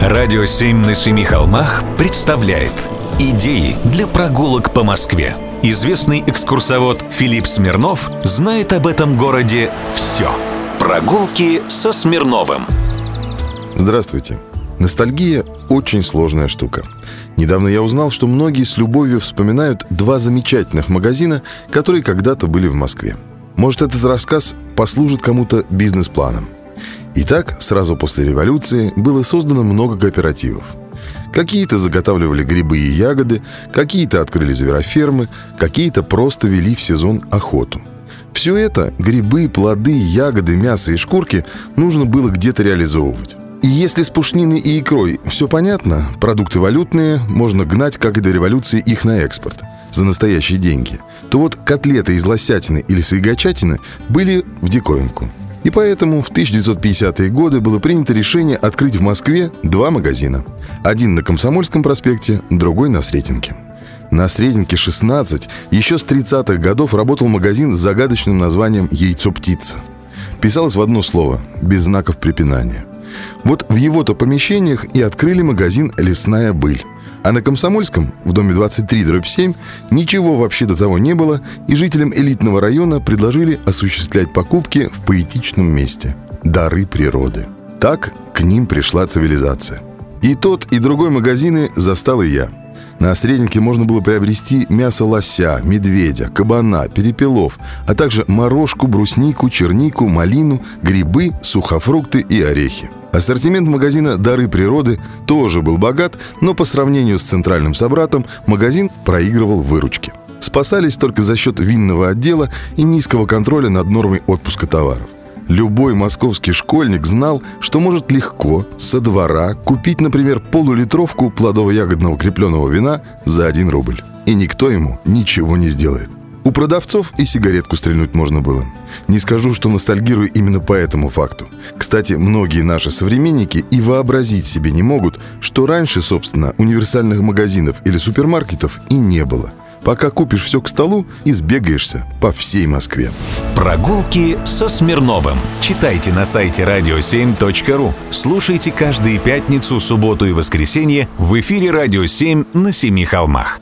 Радио «Семь на семи холмах» представляет Идеи для прогулок по Москве. Известный экскурсовод Филипп Смирнов знает об этом городе все. Прогулки со Смирновым. Здравствуйте. Ностальгия – очень сложная штука. Недавно я узнал, что многие с любовью вспоминают два замечательных магазина, которые когда-то были в Москве. Может, этот рассказ послужит кому-то бизнес-планом. Итак, сразу после революции было создано много кооперативов. Какие-то заготавливали грибы и ягоды, какие-то открыли зверофермы, какие-то просто вели в сезон охоту. Все это, грибы, плоды, ягоды, мясо и шкурки, нужно было где-то реализовывать. И если с пушниной и икрой все понятно, продукты валютные, можно гнать, как и до революции, их на экспорт за настоящие деньги, то вот котлеты из лосятины или сайгачатины были в диковинку. И поэтому в 1950-е годы было принято решение открыть в Москве два магазина. Один на Комсомольском проспекте, другой на Сретенке. На Срединке 16 еще с 30-х годов работал магазин с загадочным названием «Яйцо птица». Писалось в одно слово, без знаков препинания. Вот в его-то помещениях и открыли магазин «Лесная быль». А на Комсомольском, в доме 23, дробь 7, ничего вообще до того не было, и жителям элитного района предложили осуществлять покупки в поэтичном месте – дары природы. Так к ним пришла цивилизация. И тот, и другой магазины застал и я. На среднике можно было приобрести мясо лося, медведя, кабана, перепелов, а также морожку, бруснику, чернику, малину, грибы, сухофрукты и орехи. Ассортимент магазина «Дары природы» тоже был богат, но по сравнению с центральным собратом магазин проигрывал выручки. Спасались только за счет винного отдела и низкого контроля над нормой отпуска товаров. Любой московский школьник знал, что может легко со двора купить, например, полулитровку плодово-ягодного крепленного вина за 1 рубль. И никто ему ничего не сделает. У продавцов и сигаретку стрельнуть можно было. Не скажу, что ностальгирую именно по этому факту. Kстати, многие наши современники и вообразить себе не могут, что раньше, собственно, универсальных магазинов или супермаркетов и не было. Пока купишь все к столу и сбегаешься по всей Москве. Прогулки со Смирновым. Читайте на сайте radio7.ru. Слушайте каждые пятницу, субботу и воскресенье в эфире «Радио 7» на Семи холмах.